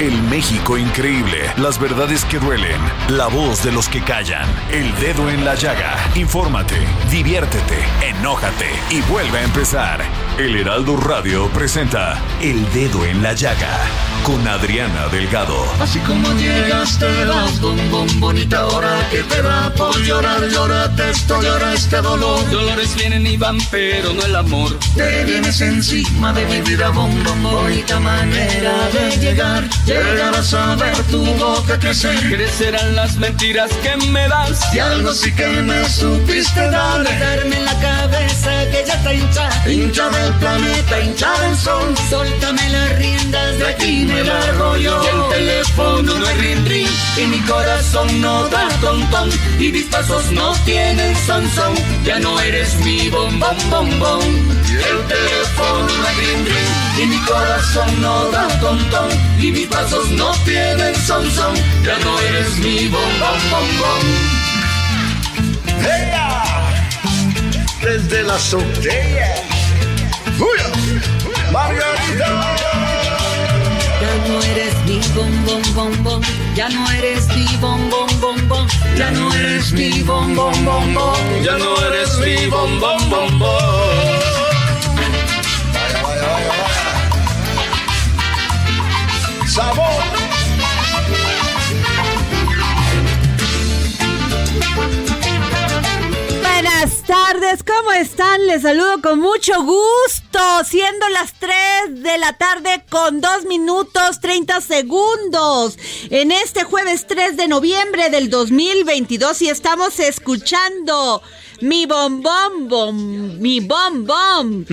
El México increíble, las verdades que duelen, la voz de los que callan, el dedo en la llaga. Infórmate, diviértete, enójate y vuelve a empezar. El Heraldo Radio presenta El Dedo en la Llaga con Adriana Delgado. Así como llegas te vas, bombón, bonita hora que te da por llorar, llórate esto, llora este dolor. Dolores vienen y van, pero no el amor. Te vienes encima de mi vida, bombón, bonita manera de llegar. Llegarás a ver tu boca crecer. Crecerán las mentiras que me das. Y algo sí que me supiste dar. Darme en la cabeza que ya está hincha. Hincha del planeta, hincha del sol. Soltame las riendas de aquí me largo yo. Y el teléfono no es ring ring. Y mi corazón no da ton ton. Y mis pasos no tienen son son. Ya no eres mi bombón bombón. Y el teléfono no es ring ring. Y mi corazón no da ton ton. Y mis pasos no tienen son son. Ya no eres mi bombón bombón. Desde la azotea. Margarita. Ya no eres mi bom bom bom bom, ya no eres mi bom bom bom bom, Ya no eres mi bom bom bom bom. Ya no eres mi bombón bombón. Sabor. Buenas tardes, ¿cómo están? Les saludo con mucho gusto, siendo las 3 de la tarde con 2 minutos 30 segundos, en este jueves 3 de noviembre del 2022 y estamos escuchando mi bom bom mi bom bom,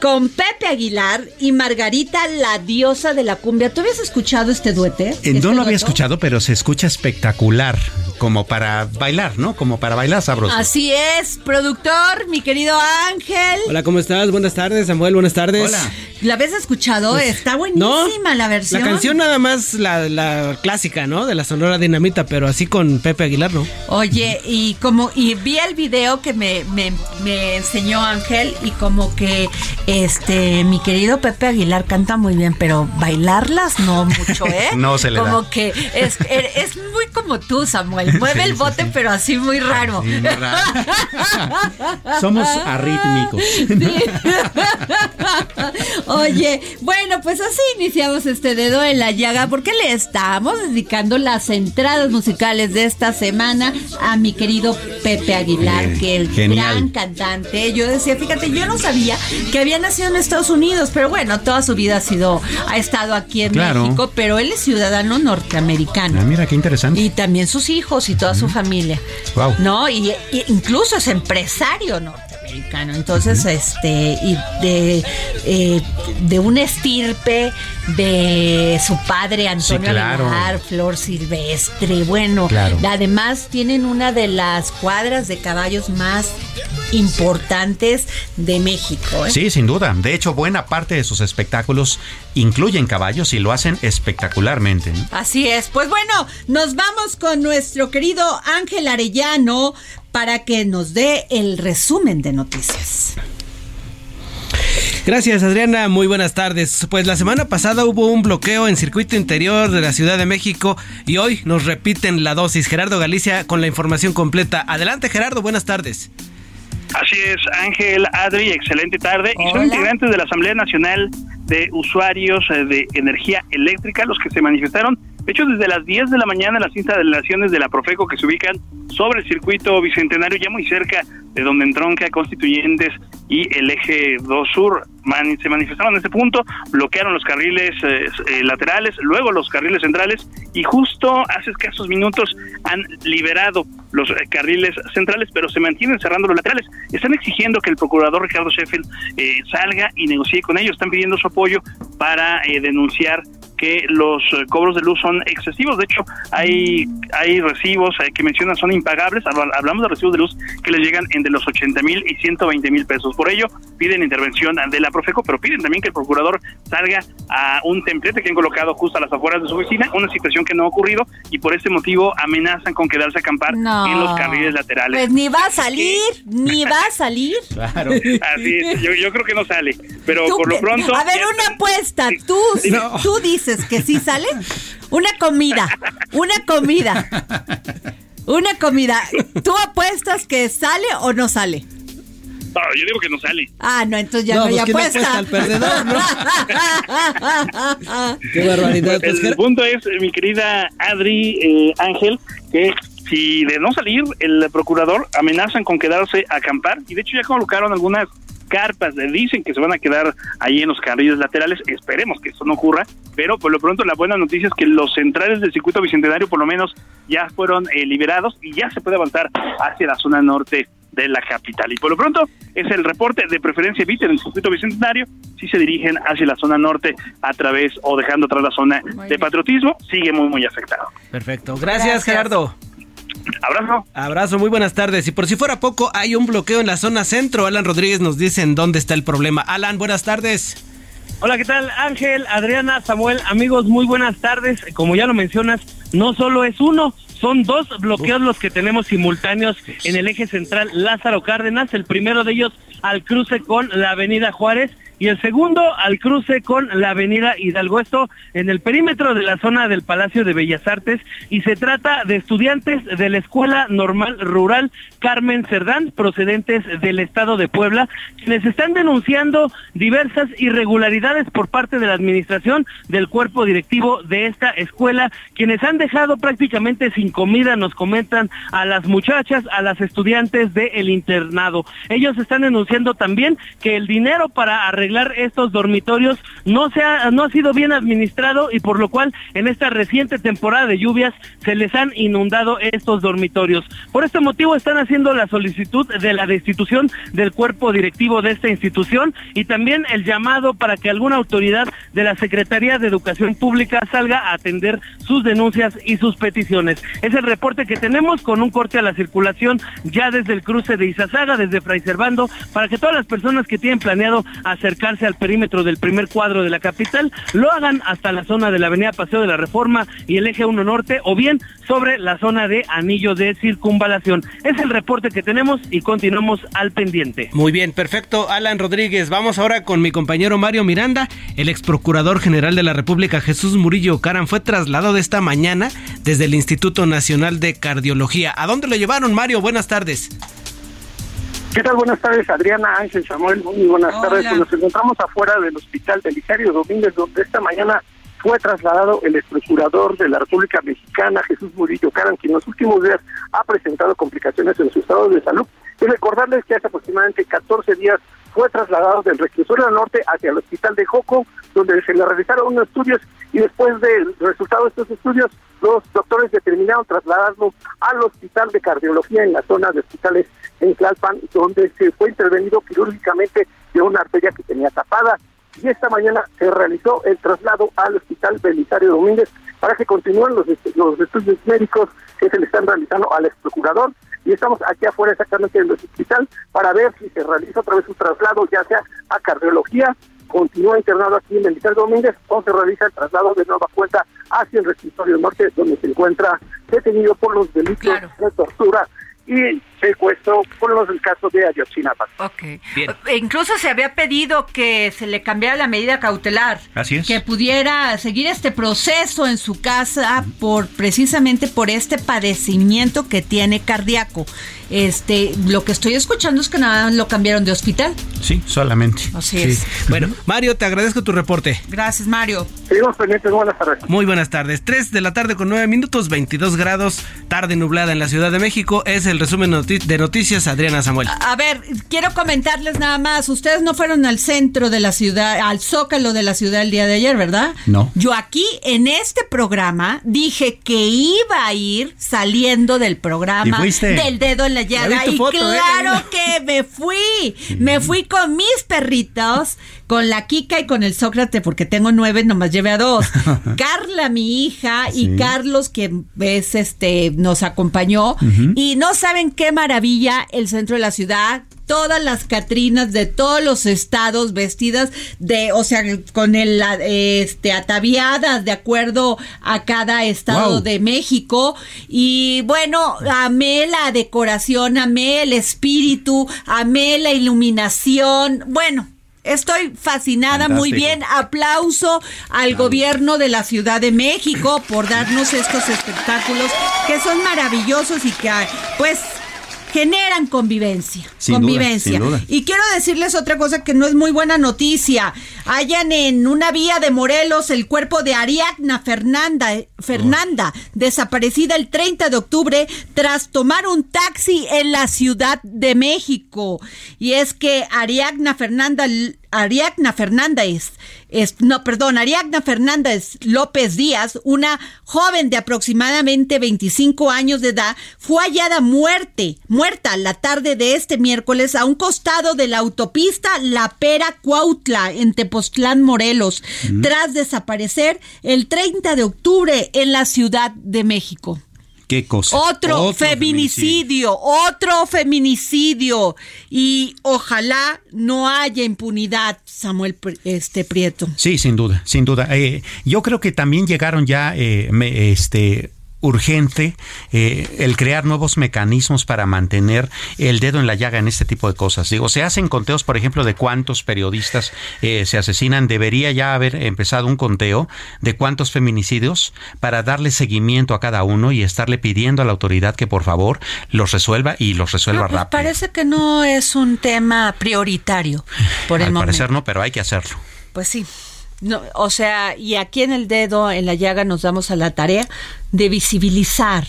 con Pepe Aguilar y Margarita, la diosa de la cumbia. ¿Tú habías escuchado este duete? Eh, ¿Este no lo había escuchado, pero se escucha espectacular, como para bailar, ¿no? Como para bailar sabroso. Así es, productor, mi querido Ángel. Hola, ¿cómo estás? Buenas tardes, Samuel, buenas tardes. Hola. ¿La habías escuchado? Está buenísima la versión. La canción nada más la, la clásica, ¿no? De la Sonora Dinamita, pero así con Pepe Aguilar, ¿no? Oye, y como, y vi el video que me, me, me enseñó Ángel y como que este mi querido Pepe Aguilar canta muy bien, pero bailarlas no mucho, ¿eh? No se le da. Como que es, es muy como tú, Samuel. Mueve Sí, el bote, sí. pero así muy raro. Sí, muy raro. Somos arrítmicos. Oye, bueno, pues así iniciamos este dedo en la llaga porque le estamos dedicando las entradas musicales de esta semana a mi querido Pepe Aguilar, Bien, que el genial. gran cantante. Yo decía, fíjate, yo no sabía que había nacido en Estados Unidos, pero bueno, toda su vida ha sido, ha estado aquí en Claro. México, pero él es ciudadano norteamericano. Ah, mira, qué interesante. Y también sus hijos y toda su familia. Wow. ¿No? Y, y incluso es empresario norteamericano. Entonces, este, y de, eh, de un estirpe de su padre Antonio Sí, claro. Aguilar, Flor Silvestre. Bueno, Claro. además tienen una de las cuadras de caballos más importantes de México. ¿eh? Sí, sin duda. De hecho, buena parte de sus espectáculos incluyen caballos y lo hacen espectacularmente. ¿no? Así es. Pues bueno, nos vamos con nuestro querido Ángel Arellano para que nos dé el resumen de noticias. Gracias, Adriana. Muy buenas tardes. Pues la semana pasada hubo un bloqueo en circuito interior de la Ciudad de México y hoy nos repiten la dosis. Gerardo Galicia con la información completa. Adelante, Gerardo. Buenas tardes. Así es, Ángel, Adri, excelente tarde. Y son integrantes de la Asamblea Nacional de Usuarios eh, de Energía Eléctrica los que se manifestaron de hecho, desde las 10 de la mañana las instalaciones de la Profeco que se ubican sobre el circuito bicentenario, ya muy cerca de donde entronca Constituyentes y el eje 2 Sur, se manifestaron en este punto, bloquearon los carriles eh, eh, laterales, luego los carriles centrales y justo hace escasos minutos han liberado los eh, carriles centrales, pero se mantienen cerrando los laterales. Están exigiendo que el procurador Ricardo Sheffield salga y negocie con ellos, están pidiendo su apoyo para denunciar que los eh, cobros de luz son excesivos. De hecho, hay, hay recibos eh, que mencionan son impagables. Hablamos de recibos de luz que les llegan entre los 80 mil y 120 mil pesos. Por ello, piden intervención de la Profeco, pero piden también que el procurador salga a un templete que han colocado justo a las afueras de su oficina, una situación que no ha ocurrido y por este motivo amenazan con quedarse a acampar en los carriles laterales. Pues ni va a salir, ni va a salir. Claro. Así es, yo, yo creo que no sale, pero por lo pronto... A ver, una apuesta, tú, tú dices que sí sale? Una comida, una comida. Una comida. ¿Tú apuestas que sale o no sale? No, yo digo que no sale. Ah, no, entonces ya no, hay pues apuesta. al perdedor, ¿no? Qué barbaridad. Pues, el punto es, mi querida Adri eh, Ángel, que si de no salir, el procurador amenazan con quedarse a acampar y de hecho ya colocaron algunas carpas, dicen que se van a quedar ahí en los carriles laterales, esperemos que eso no ocurra, pero por lo pronto la buena noticia es que los centrales del circuito bicentenario por lo menos ya fueron eh, liberados y ya se puede avanzar hacia la zona norte de la capital. Y por lo pronto es el reporte de preferencia VIT en el circuito bicentenario, si se dirigen hacia la zona norte a través o dejando atrás la zona de patriotismo, sigue muy muy afectado. Perfecto, gracias. Gerardo. Abrazo. Abrazo, muy buenas tardes. Y por si fuera poco, hay un bloqueo en la zona centro. Alan Rodríguez nos dice en dónde está el problema. Alan, buenas tardes. Hola, ¿qué tal? Ángel, Adriana, Samuel, amigos, muy buenas tardes. Como ya lo mencionas, no solo es uno, son dos bloqueos los que tenemos simultáneos en el eje central Lázaro Cárdenas. El primero de ellos al cruce con la Avenida Juárez y el segundo al cruce con la avenida Hidalgo, esto en el perímetro de la zona del Palacio de Bellas Artes y se trata de estudiantes de la Escuela Normal Rural Carmen Cerdán, procedentes del estado de Puebla, quienes están denunciando diversas irregularidades por parte de la administración del cuerpo directivo de esta escuela, quienes han dejado prácticamente sin comida, nos comentan a las muchachas, a las estudiantes del internado. Ellos están denunciando también que el dinero para arreglar estos dormitorios no se ha, no ha sido bien administrado y por lo cual en esta reciente temporada de lluvias se les han inundado estos dormitorios. Por este motivo están haciendo la solicitud de la destitución del cuerpo directivo de esta institución y también el llamado para que alguna autoridad de la Secretaría de Educación Pública salga a atender sus denuncias y sus peticiones. Es el reporte que tenemos con un corte a la circulación ya desde el cruce de Izazaga, desde Fray Servando, para que todas las personas que tienen planeado acercar al perímetro del primer cuadro de la capital, lo hagan hasta la zona de la avenida Paseo de la Reforma y el eje 1 Norte o bien sobre la zona de anillo de circunvalación. Es el reporte que tenemos y continuamos al pendiente. Muy bien, perfecto. Alan Rodríguez, vamos ahora con mi compañero Mario Miranda. El ex procurador general de la República, Jesús Murillo Caran, fue trasladado esta mañana desde el Instituto Nacional de Cardiología. ¿A dónde lo llevaron, Mario? Buenas tardes. ¿Qué tal? Buenas tardes, Adriana Ángel Samuel. Muy buenas tardes. Pues nos encontramos afuera del Hospital Belisario Domínguez, donde esta mañana fue trasladado el ex procurador de la República Mexicana, Jesús Murillo Caran, quien en los últimos días ha presentado complicaciones en su estado de salud. Y recordarles que hace aproximadamente 14 días fue trasladado del reclusorio norte hacia el hospital de Joco, donde se le realizaron unos estudios y después del resultado de estos estudios, los doctores determinaron trasladarlo al hospital de cardiología en la zona de hospitales en Tlalpan, donde se fue intervenido quirúrgicamente de una arteria que tenía tapada. Y esta mañana se realizó el traslado al hospital Belisario Domínguez para que continúen los, los estudios médicos que se le están realizando al ex procurador y estamos aquí afuera exactamente en el hospital para ver si se realiza otra vez un traslado, ya sea a cardiología, continúa internado aquí en Belisario Domínguez o se realiza el traslado de nueva cuenta hacia el reclusorio norte, donde se encuentra detenido por los delitos de tortura y secuestro por los casos de Ayotzinapa. Ok. E incluso se había pedido que se le cambiara la medida cautelar. Así es. Que pudiera seguir este proceso en su casa por precisamente por este padecimiento que tiene cardíaco. Este, lo que estoy escuchando es que nada lo cambiaron de hospital. Sí, solamente. Así es. Bueno, Mario, te agradezco tu reporte. Gracias, Mario. Seguimos pendientes, buenas tardes. Muy buenas tardes. 3 de la tarde con 9 minutos, 22 grados, tarde nublada en la Ciudad de México. Es el resumen de noticias, Adriana Samuel. A ver, quiero comentarles nada más. Ustedes no fueron al centro de la ciudad, al zócalo de la ciudad el día de ayer, ¿verdad? No. Yo aquí en este programa dije que iba a ir saliendo del programa del dedo en la y ¿eh? claro que me fui. Me fui con mis perritos, con la Kika y con el Sócrates, porque tengo nueve, nomás llevé a dos. Carla, mi hija, y Carlos, que ves, este, nos acompañó. Y no saben qué maravilla el centro de la ciudad todas las Catrinas de todos los estados vestidas de, o sea, con el este ataviadas de acuerdo a cada estado de México. Y bueno, amé la decoración, amé el espíritu, amé la iluminación, bueno, Estoy fascinada, muy bien. Aplauso al gobierno de la Ciudad de México por darnos estos espectáculos que son maravillosos y que pues generan convivencia. convivencia. Y quiero decirles otra cosa que no es muy buena noticia. Hayan en una vía de Morelos el cuerpo de Ariadna Fernanda, Fernanda, desaparecida el 30 de octubre tras tomar un taxi en la Ciudad de México. Y es que Ariadna Fernanda Ariadna Fernández, es, no, perdón, Ariadna Fernández López Díaz, una joven de aproximadamente 25 años de edad, fue hallada muerte, muerta la tarde de este miércoles a un costado de la autopista La Pera Cuautla en Tepoztlán, Morelos, tras desaparecer el 30 de octubre en la Ciudad de México. ¿Qué cosa? Otro, feminicidio, otro feminicidio. Y ojalá no haya impunidad, Samuel este, Prieto. Sí, sin duda, sin duda. Eh, yo creo que también llegaron ya eh, este urgente eh, el crear nuevos mecanismos para mantener el dedo en la llaga en este tipo de cosas. Digo, se hacen conteos, por ejemplo, de cuántos periodistas eh, se asesinan. Debería ya haber empezado un conteo de cuántos feminicidios para darle seguimiento a cada uno y estarle pidiendo a la autoridad que por favor los resuelva y los resuelva pues rápido. Parece que no es un tema prioritario por el Al momento. parecer no, pero hay que hacerlo. Pues sí. No, o sea, y aquí en el dedo, en la llaga, nos damos a la tarea de visibilizar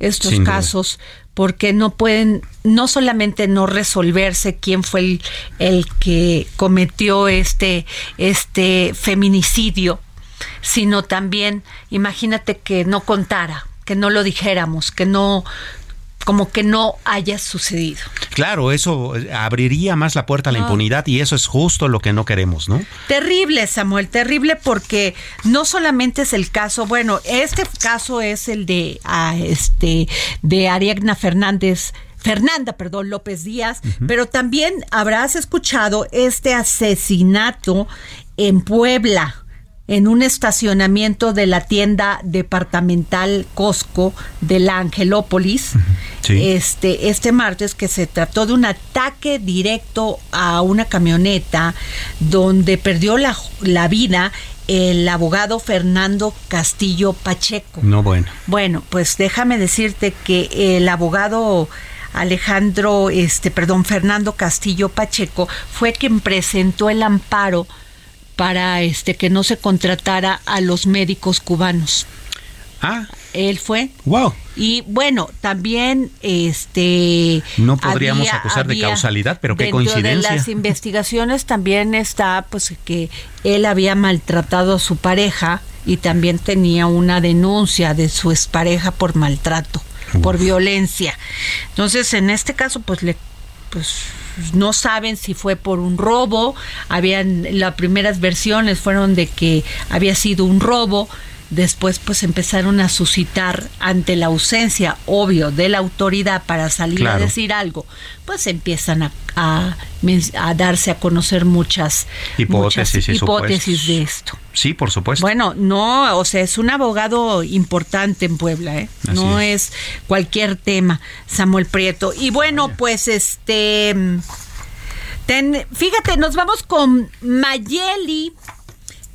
estos casos porque no pueden, no solamente no resolverse quién fue el, el que cometió este, este feminicidio, sino también, imagínate que no contara, que no lo dijéramos, que no, como que no haya sucedido. Claro, eso abriría más la puerta a la impunidad y eso es justo lo que no queremos, ¿no? Terrible, Samuel, terrible porque no solamente es el caso, bueno, este caso es el de ah, este de Ariadna Fernández Fernanda, perdón, López Díaz, pero también habrás escuchado este asesinato en Puebla en un estacionamiento de la tienda departamental Costco de la Angelópolis este, este martes que se trató de un ataque directo a una camioneta donde perdió la, la vida el abogado Fernando Castillo Pacheco. No, bueno. Bueno, pues déjame decirte que el abogado Alejandro, este, perdón, Fernando Castillo Pacheco fue quien presentó el amparo para este que no se contratara a los médicos cubanos. Ah. Él fue. Wow. Y bueno, también este no podríamos acusar de causalidad, pero qué coincidencia. De las investigaciones también está pues que él había maltratado a su pareja y también tenía una denuncia de su expareja por maltrato, por violencia. Entonces, en este caso pues le pues no saben si fue por un robo, habían las primeras versiones fueron de que había sido un robo después pues empezaron a suscitar ante la ausencia, obvio, de la autoridad para salir a decir algo, pues empiezan a, a, darse a conocer muchas hipótesis, hipótesis de esto. Sí, por supuesto. Bueno, no, o sea, es un abogado importante en Puebla, ¿eh? no es. cualquier tema, Samuel Prieto. Y bueno, pues este... fíjate, nos vamos con Mayeli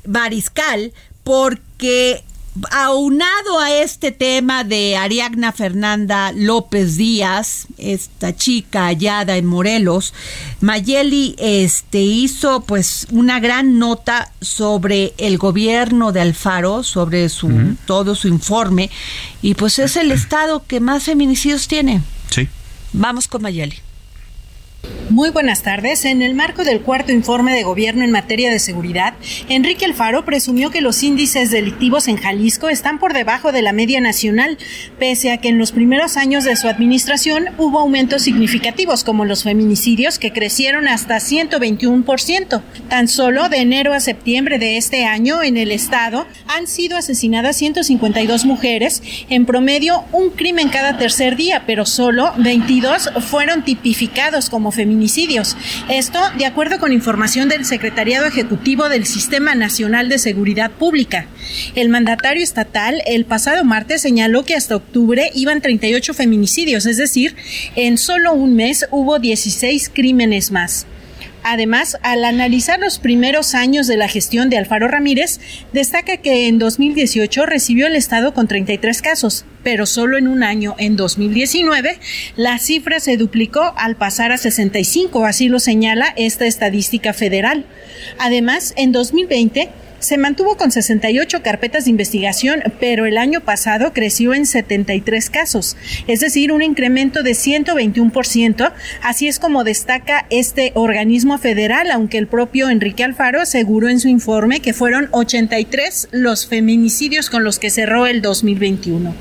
Bariscal porque aunado a este tema de Ariagna Fernanda López Díaz, esta chica hallada en Morelos, Mayeli este, hizo pues una gran nota sobre el gobierno de Alfaro, sobre su todo su informe, y pues es el estado que más feminicidios tiene. Sí. Vamos con Mayeli. Muy buenas tardes. En el marco del cuarto informe de gobierno en materia de seguridad, Enrique Alfaro presumió que los índices delictivos en Jalisco están por debajo de la media nacional, pese a que en los primeros años de su administración hubo aumentos significativos como los feminicidios que crecieron hasta 121%. Tan solo de enero a septiembre de este año en el estado han sido asesinadas 152 mujeres, en promedio un crimen cada tercer día, pero solo 22 fueron tipificados como feminicidios. Esto de acuerdo con información del Secretariado Ejecutivo del Sistema Nacional de Seguridad Pública. El mandatario estatal el pasado martes señaló que hasta octubre iban 38 feminicidios, es decir, en solo un mes hubo 16 crímenes más. Además, al analizar los primeros años de la gestión de Alfaro Ramírez, destaca que en 2018 recibió el Estado con 33 casos, pero solo en un año, en 2019, la cifra se duplicó al pasar a 65, así lo señala esta estadística federal. Además, en 2020, se mantuvo con 68 carpetas de investigación, pero el año pasado creció en 73 casos, es decir, un incremento de 121%. Así es como destaca este organismo federal, aunque el propio Enrique Alfaro aseguró en su informe que fueron 83 los feminicidios con los que cerró el 2021.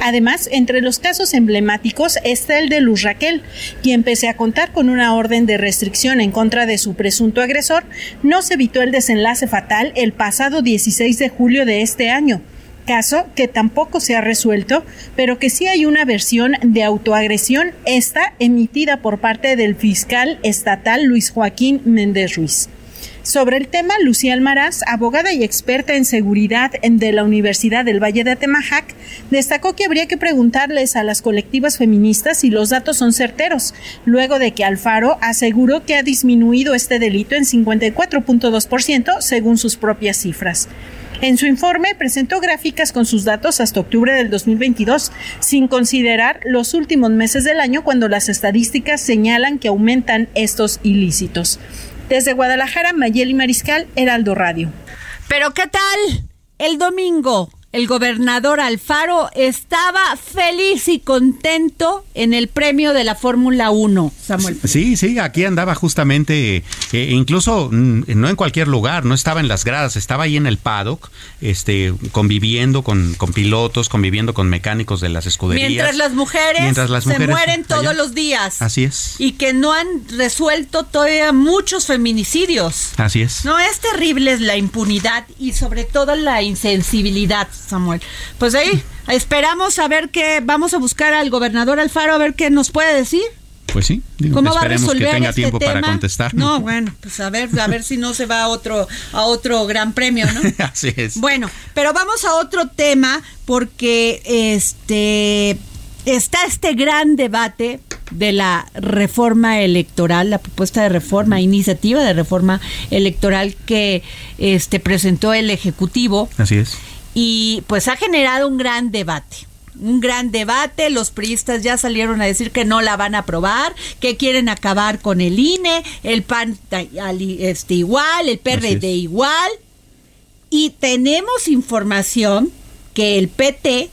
Además, entre los casos emblemáticos está el de Luz Raquel, quien pese a contar con una orden de restricción en contra de su presunto agresor, no se evitó el desenlace fatal el pasado 16 de julio de este año caso que tampoco se ha resuelto, pero que sí hay una versión de autoagresión, esta emitida por parte del fiscal estatal Luis Joaquín Méndez Ruiz. Sobre el tema, Lucía Almaraz, abogada y experta en seguridad de la Universidad del Valle de Atemajac, destacó que habría que preguntarles a las colectivas feministas si los datos son certeros, luego de que Alfaro aseguró que ha disminuido este delito en 54.2% según sus propias cifras. En su informe presentó gráficas con sus datos hasta octubre del 2022, sin considerar los últimos meses del año cuando las estadísticas señalan que aumentan estos ilícitos. Desde Guadalajara, Mayeli Mariscal, Heraldo Radio. Pero ¿qué tal? El domingo el gobernador Alfaro estaba feliz y contento en el premio de la Fórmula 1, Samuel. Sí, sí, aquí andaba justamente, eh, incluso mm, no en cualquier lugar, no estaba en las gradas, estaba ahí en el paddock, este, conviviendo con, con pilotos, conviviendo con mecánicos de las escuderías. Mientras las mujeres, se mueren todos los días. Así es. Y que no han resuelto todavía muchos feminicidios. Así es. No, es terrible la impunidad y sobre todo la insensibilidad Samuel. Pues ahí esperamos a ver qué, vamos a buscar al gobernador Alfaro a ver qué nos puede decir. Pues sí, ¿Cómo va a resolver que tenga este tiempo para contestar. No, bueno, pues a ver, a ver si no se va a otro, a otro gran premio, ¿no? Así es. Bueno, pero vamos a otro tema porque este está este gran debate de la reforma electoral, la propuesta de reforma, iniciativa de reforma electoral que este presentó el ejecutivo. Así es y pues ha generado un gran debate. Un gran debate, los priistas ya salieron a decir que no la van a aprobar, que quieren acabar con el INE, el PAN este, igual, el PRD igual, y tenemos información que el PT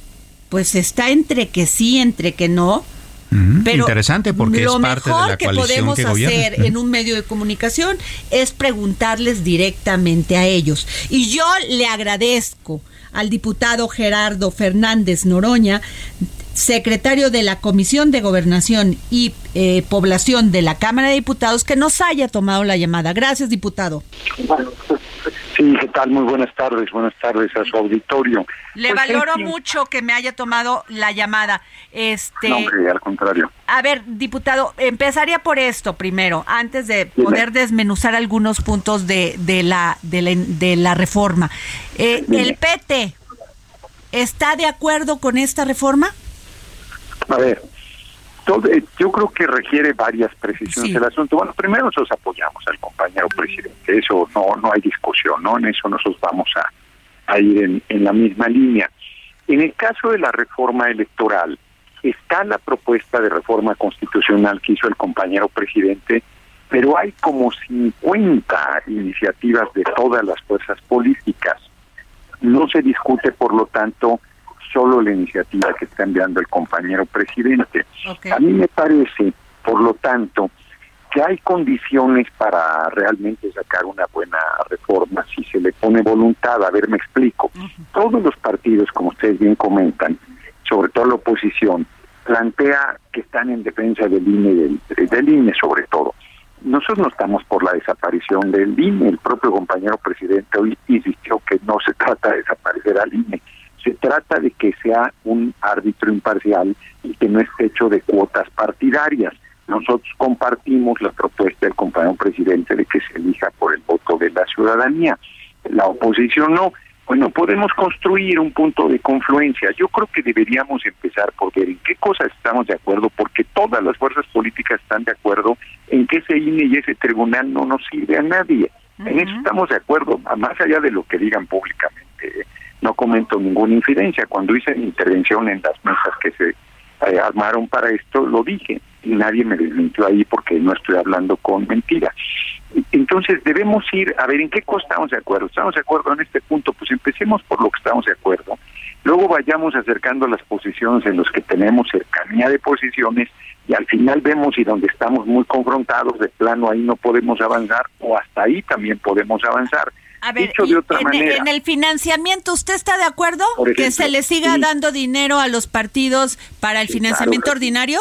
pues está entre que sí, entre que no, pero interesante porque es parte de la que podemos hacer en un medio de comunicación es preguntarles directamente a ellos. Y yo le agradezco al diputado Gerardo Fernández Noroña, secretario de la Comisión de Gobernación y eh, Población de la Cámara de Diputados, que nos haya tomado la llamada. Gracias, diputado. Sí, ¿qué tal? Muy buenas tardes, buenas tardes a su auditorio. Le pues, valoro mucho que me haya tomado la llamada. Este, no, al contrario. A ver, diputado, empezaría por esto primero, antes de poder desmenuzar algunos puntos de, de, la, de, la, reforma. Eh, ¿El PT está de acuerdo con esta reforma? A ver, eh, yo creo que requiere varias precisiones el asunto. Bueno, primero nosotros apoyamos al compañero presidente, eso no no hay discusión, ¿no? En eso nosotros vamos a, a ir en, en la misma línea. En el caso de la reforma electoral, está la propuesta de reforma constitucional que hizo el compañero presidente, pero hay como 50 iniciativas de todas las fuerzas políticas. No se discute, por lo tanto, solo la iniciativa que está enviando el compañero presidente. A mí me parece, por lo tanto, que hay condiciones para realmente sacar una buena reforma si se le pone voluntad. A ver, me explico. Todos los partidos, como ustedes bien comentan, sobre todo la oposición, plantea que están en defensa del INE, del, del INE sobre todo. Nosotros no estamos por la desaparición del INE. El propio compañero presidente hoy insistió que no se trata de desaparecer al INE, se trata de que sea un árbitro imparcial y que no esté hecho de cuotas partidarias. Nosotros compartimos la propuesta del compañero presidente de que se elija por el voto de la ciudadanía. La oposición no. Bueno, podemos construir un punto de confluencia. Yo creo que deberíamos empezar por ver en qué cosas estamos de acuerdo, porque todas las fuerzas políticas están de acuerdo en que ese INE y ese tribunal no nos sirve a nadie. En eso estamos de acuerdo, más allá de lo que digan públicamente no comento ninguna infidencia. Cuando hice mi intervención en las mesas que se eh, armaron para esto, lo dije y nadie me desmintió ahí porque no estoy hablando con mentiras. Entonces debemos ir a ver en qué cosa estamos de acuerdo. ¿Estamos de acuerdo en este punto? Pues empecemos por lo que estamos de acuerdo. Luego vayamos acercando las posiciones en los que tenemos cercanía de posiciones y al final vemos y donde estamos muy confrontados de plano ahí no podemos avanzar o hasta ahí también podemos avanzar. A ver, en, el financiamiento, ¿usted está de acuerdo que se le siga dando dinero a los partidos para el financiamiento ordinario?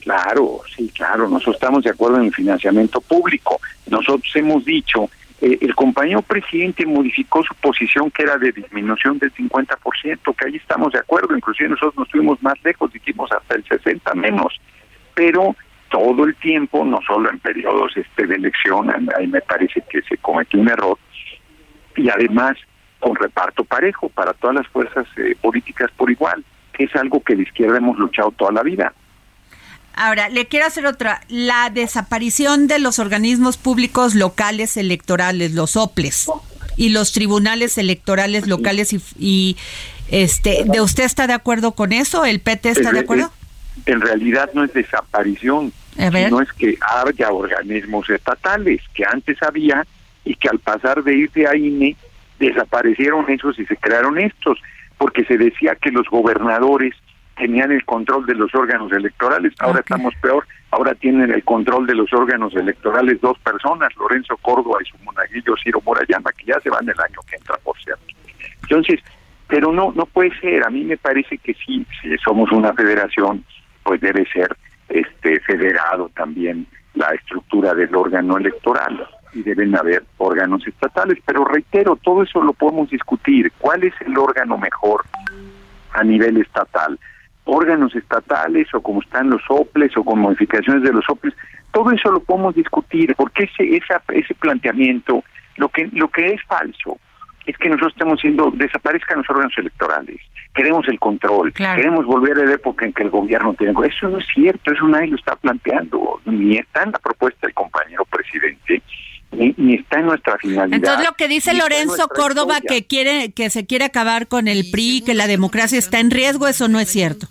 Claro, sí, claro, nosotros estamos de acuerdo en el financiamiento público. Nosotros hemos dicho, eh, el compañero presidente modificó su posición que era de disminución del 50%, que ahí estamos de acuerdo, inclusive nosotros nos fuimos más lejos, dijimos hasta el 60 menos, pero todo el tiempo, no solo en periodos este de elección, ahí me parece que se cometió un error, y además con reparto parejo para todas las fuerzas eh, políticas por igual, que es algo que la izquierda hemos luchado toda la vida. Ahora, le quiero hacer otra. La desaparición de los organismos públicos locales electorales, los OPLES, y los tribunales electorales locales y, este, ¿de usted está de acuerdo con eso? ¿El PT está de acuerdo? En realidad no es desaparición, sino es que haya organismos estatales que antes había y que al pasar de irse a INE desaparecieron esos y se crearon estos, porque se decía que los gobernadores tenían el control de los órganos electorales, ahora estamos peor, ahora tienen el control de los órganos electorales dos personas, Lorenzo Córdoba y su monaguillo Ciro Morayama, que ya se van el año que entra, por cierto. Entonces, pero no, no puede ser, a mí me parece que sí, si somos una federación, pues debe ser este federado también la estructura del órgano electoral y deben haber órganos estatales. Pero reitero, todo eso lo podemos discutir. ¿Cuál es el órgano mejor a nivel estatal? Órganos estatales o como están los OPLES o con modificaciones de los OPLES, todo eso lo podemos discutir porque ese, esa, ese planteamiento, lo que, lo que es falso, es que nosotros estamos diciendo desaparezcan los órganos electorales, queremos el control, queremos volver a la época en que el gobierno tiene... Eso no es cierto, eso nadie lo está planteando, ni está en la propuesta del compañero presidente, ni, está en nuestra finalidad. Entonces lo que dice Lorenzo Córdoba que quiere que se quiere acabar con el PRI, que la democracia está en riesgo, eso no es cierto.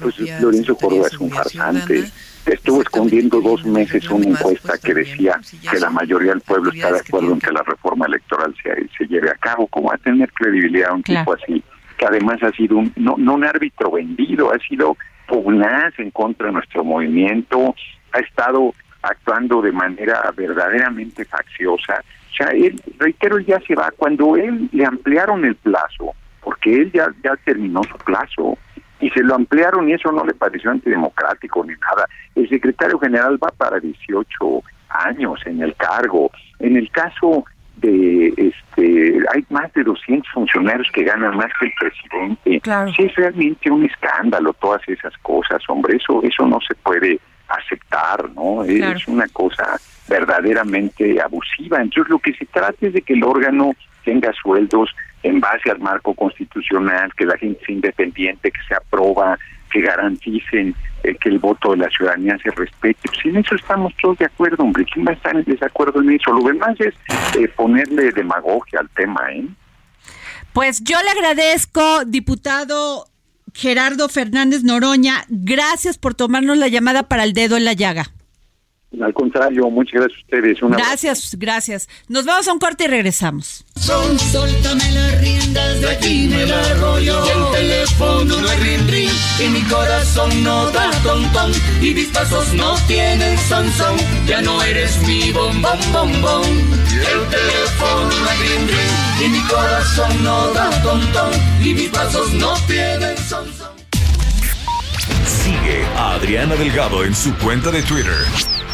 Pues Lorenzo Córdoba es un farsante. Estuvo escondiendo dos meses una encuesta que decía que la mayoría del pueblo está de acuerdo en que la reforma electoral se, se lleve a cabo. ¿Cómo va a tener credibilidad un tipo así? Que además ha sido un, no, no un árbitro vendido, ha sido pugnaz en contra de nuestro movimiento, ha estado actuando de manera verdaderamente facciosa. O sea, él, reitero, ya se va. Cuando él le ampliaron el plazo, porque él ya, ya terminó su plazo, y se lo ampliaron y eso no le pareció antidemocrático ni nada. El secretario general va para 18 años en el cargo. En el caso de este hay más de 200 funcionarios que ganan más que el presidente. Claro. Sí, es realmente un escándalo todas esas cosas, hombre, eso eso no se puede aceptar, ¿no? Es una cosa verdaderamente abusiva. Entonces, lo que se trata es de que el órgano tenga sueldos en base al marco constitucional, que la gente sea independiente, que se aproba, que garanticen eh, que el voto de la ciudadanía se respete. Pues en eso estamos todos de acuerdo, hombre. ¿Quién va a estar en desacuerdo en eso? Lo demás es eh, ponerle demagogia al tema, ¿eh? Pues yo le agradezco, diputado Gerardo Fernández Noroña. Gracias por tomarnos la llamada para el dedo en la llaga. Al contrario, muchas gracias a ustedes. gracias, gracias. Nos vamos a un corte y regresamos. Son, suéltame las riendas, de aquí me la rollo. el teléfono no es rin rin, y mi corazón no da ton ton, y mis pasos no tienen son son. Ya no eres mi bom bom bom bom. El teléfono no es rin rin, y mi corazón no da ton ton, y mis pasos no tienen son son. Sigue a Adriana Delgado en su cuenta de Twitter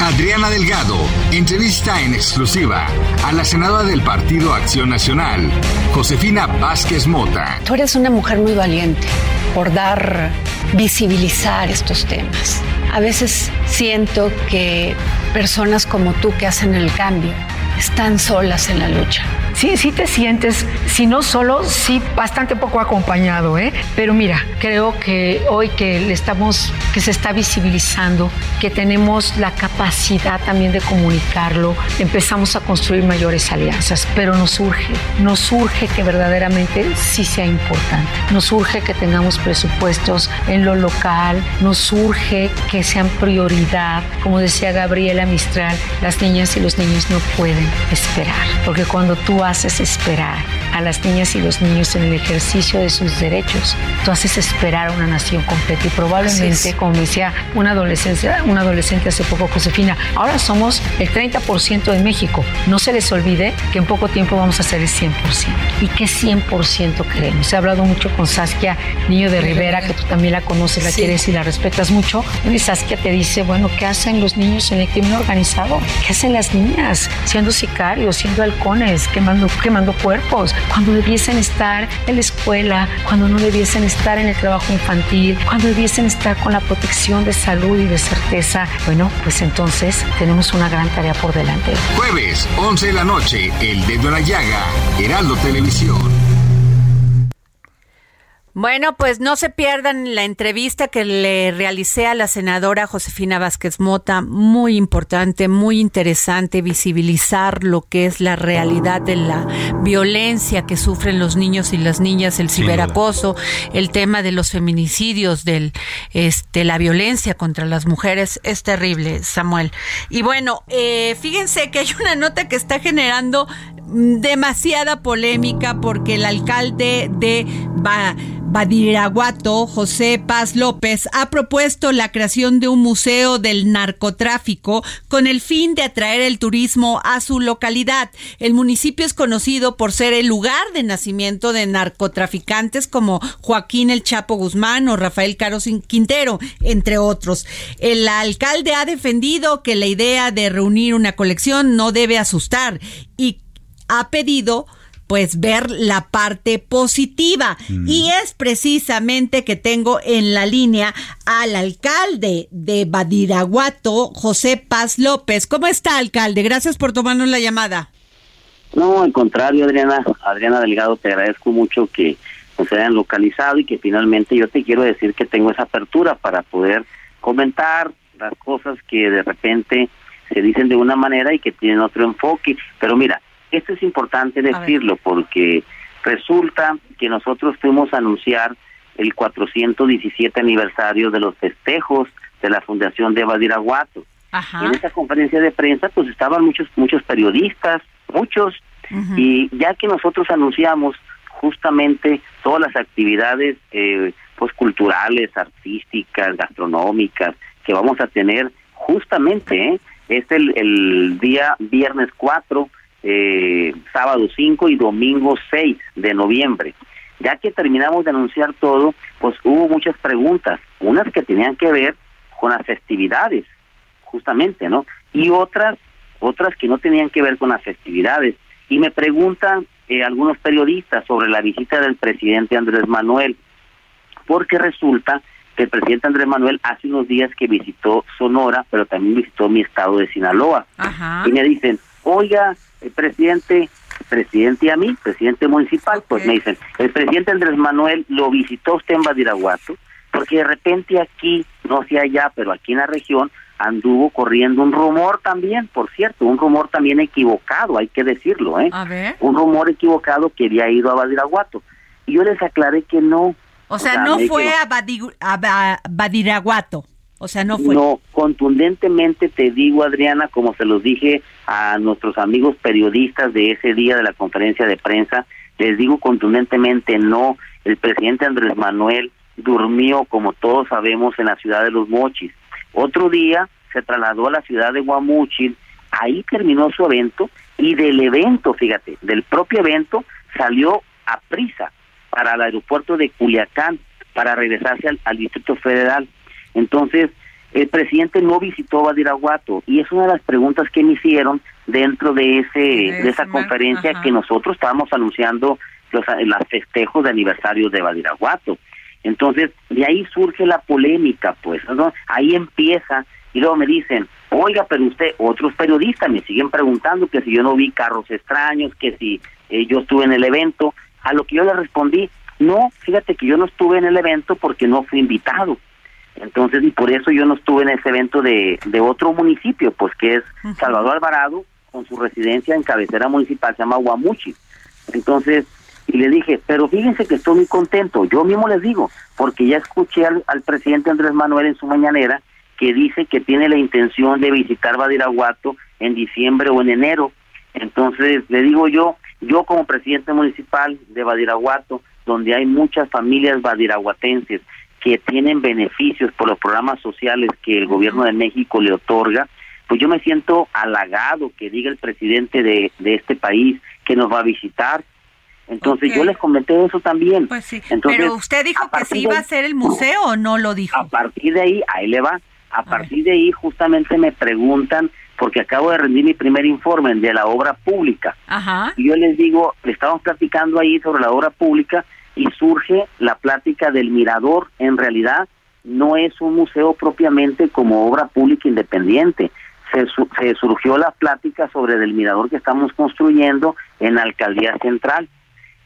Adriana Delgado entrevista en exclusiva a la senadora del Partido Acción Nacional, Josefina Vázquez Mota. Tú eres una mujer muy valiente por dar, visibilizar estos temas. A veces siento que personas como tú que hacen el cambio están solas en la lucha sí, sí te sientes, si no solo, sí bastante poco acompañado, ¿eh? Pero mira, creo que hoy que le estamos, que se está visibilizando, que tenemos la capacidad también de comunicarlo, empezamos a construir mayores alianzas, pero nos urge, nos urge que verdaderamente sí sea importante, nos urge que tengamos presupuestos en lo local, nos urge que sean prioridad, como decía Gabriela Mistral, las niñas y los niños no pueden esperar, porque cuando tú haces esperar a las niñas y los niños en el ejercicio de sus derechos. Tú haces esperar a una nación completa y probablemente, como decía una, adolescencia, una adolescente hace poco, Josefina, ahora somos el 30% de México. No se les olvide que en poco tiempo vamos a ser el 100%. ¿Y qué 100% queremos? He hablado mucho con Saskia Niño de Rivera, que tú también la conoces, la quieres y la respetas mucho. Y Saskia te dice, bueno, ¿qué hacen los niños en el crimen organizado? ¿Qué hacen las niñas siendo sicarios, siendo halcones, quemando quemando, cuerpos, cuando debiesen estar en la escuela, cuando no debiesen estar en el trabajo infantil, cuando debiesen estar con la protección de salud y de certeza. Bueno, pues entonces tenemos una gran tarea por delante. Jueves, 11 de la noche, El Dedo de la Llaga, Heraldo Televisión. Bueno, pues no se pierdan la entrevista que le realicé a la senadora Josefina Vázquez Mota, muy importante, muy interesante visibilizar lo que es la realidad de la violencia que sufren los niños y las niñas, el ciberacoso, el tema de los feminicidios, del este la violencia contra las mujeres. Es terrible, Samuel. Y bueno, eh, fíjense que hay una nota que está generando demasiada polémica porque el alcalde de Badiraguato, José Paz López, ha propuesto la creación de un museo del narcotráfico con el fin de atraer el turismo a su localidad. El municipio es conocido por ser el lugar de nacimiento de narcotraficantes como Joaquín El Chapo Guzmán o Rafael Caro Quintero, entre otros. El alcalde ha defendido que la idea de reunir una colección no debe asustar y ha pedido pues ver la parte positiva mm. y es precisamente que tengo en la línea al alcalde de Badiraguato, José Paz López. ¿Cómo está, alcalde? Gracias por tomarnos la llamada. No, al contrario, Adriana, Adriana Delgado, te agradezco mucho que nos hayan localizado y que finalmente yo te quiero decir que tengo esa apertura para poder comentar las cosas que de repente se dicen de una manera y que tienen otro enfoque. Pero mira, esto es importante decirlo porque resulta que nosotros fuimos a anunciar el 417 aniversario de los festejos de la Fundación de Badiraguato. En esa conferencia de prensa pues estaban muchos muchos periodistas, muchos, y ya que nosotros anunciamos justamente todas las actividades eh, pues culturales, artísticas, gastronómicas que vamos a tener justamente, ¿eh? es el, el día viernes 4 eh, sábado 5 y domingo 6 de noviembre. Ya que terminamos de anunciar todo, pues hubo muchas preguntas, unas que tenían que ver con las festividades, justamente, ¿no? Y otras, otras que no tenían que ver con las festividades. Y me preguntan eh, algunos periodistas sobre la visita del presidente Andrés Manuel, porque resulta que el presidente Andrés Manuel hace unos días que visitó Sonora, pero también visitó mi estado de Sinaloa. Y me dicen, oiga, el presidente, presidente y a mí, presidente municipal, pues me dicen, el presidente Andrés Manuel lo visitó usted en Badiraguato, porque de repente aquí, no sé allá, pero aquí en la región, anduvo corriendo un rumor también, por cierto, un rumor también equivocado, hay que decirlo, ¿eh? Un rumor equivocado que había ido a Badiraguato. Y yo les aclaré que no. O sea, no fue a, a Badiraguato. O sea, no fue. No, contundentemente te digo, Adriana, como se los dije a nuestros amigos periodistas de ese día de la conferencia de prensa, les digo contundentemente no. El presidente Andrés Manuel durmió, como todos sabemos, en la ciudad de Los Mochis. Otro día se trasladó a la ciudad de Guamuchil, ahí terminó su evento y del evento, fíjate, del propio evento salió a prisa para el aeropuerto de Culiacán para regresarse al Distrito Federal entonces, el presidente no visitó Badiraguato y es una de las preguntas que me hicieron dentro de ese de esa conferencia que nosotros estábamos anunciando los, festejos de aniversario de Badiraguato. Entonces, de ahí surge la polémica, pues, ¿no? Ahí empieza y luego me dicen, oiga, pero usted, otros periodistas me siguen preguntando que si yo no vi carros extraños, que si eh, yo estuve en el evento, a lo que yo le respondí, no, fíjate que yo no estuve en el evento porque no fui invitado. Entonces, y por eso yo no estuve en ese evento de, de otro municipio, pues que es Salvador Alvarado, con su residencia en cabecera municipal, se llama Guamuchi. Entonces, y le dije, pero fíjense que estoy muy contento, yo mismo les digo, porque ya escuché al, presidente Andrés Manuel en su mañanera que dice que tiene la intención de visitar Badiraguato en diciembre o en enero. Entonces, le digo yo, yo como presidente municipal de Badiraguato, donde hay muchas familias badiraguatenses que tienen beneficios por los programas sociales que el gobierno de México le otorga, pues yo me siento halagado que diga el presidente de, de este país que nos va a visitar. Entonces yo les comenté eso también. Pues sí, pero usted dijo que sí iba a ser el museo o no lo dijo. A partir de ahí, ahí le va. A, partir de ahí justamente me preguntan, porque acabo de rendir mi primer informe de la obra pública. Ajá. Y yo les digo, estamos platicando ahí sobre la obra pública y surge la plática del mirador. En realidad no es un museo propiamente como obra pública independiente. Se, se surgió la plática sobre el mirador que estamos construyendo en la alcaldía central.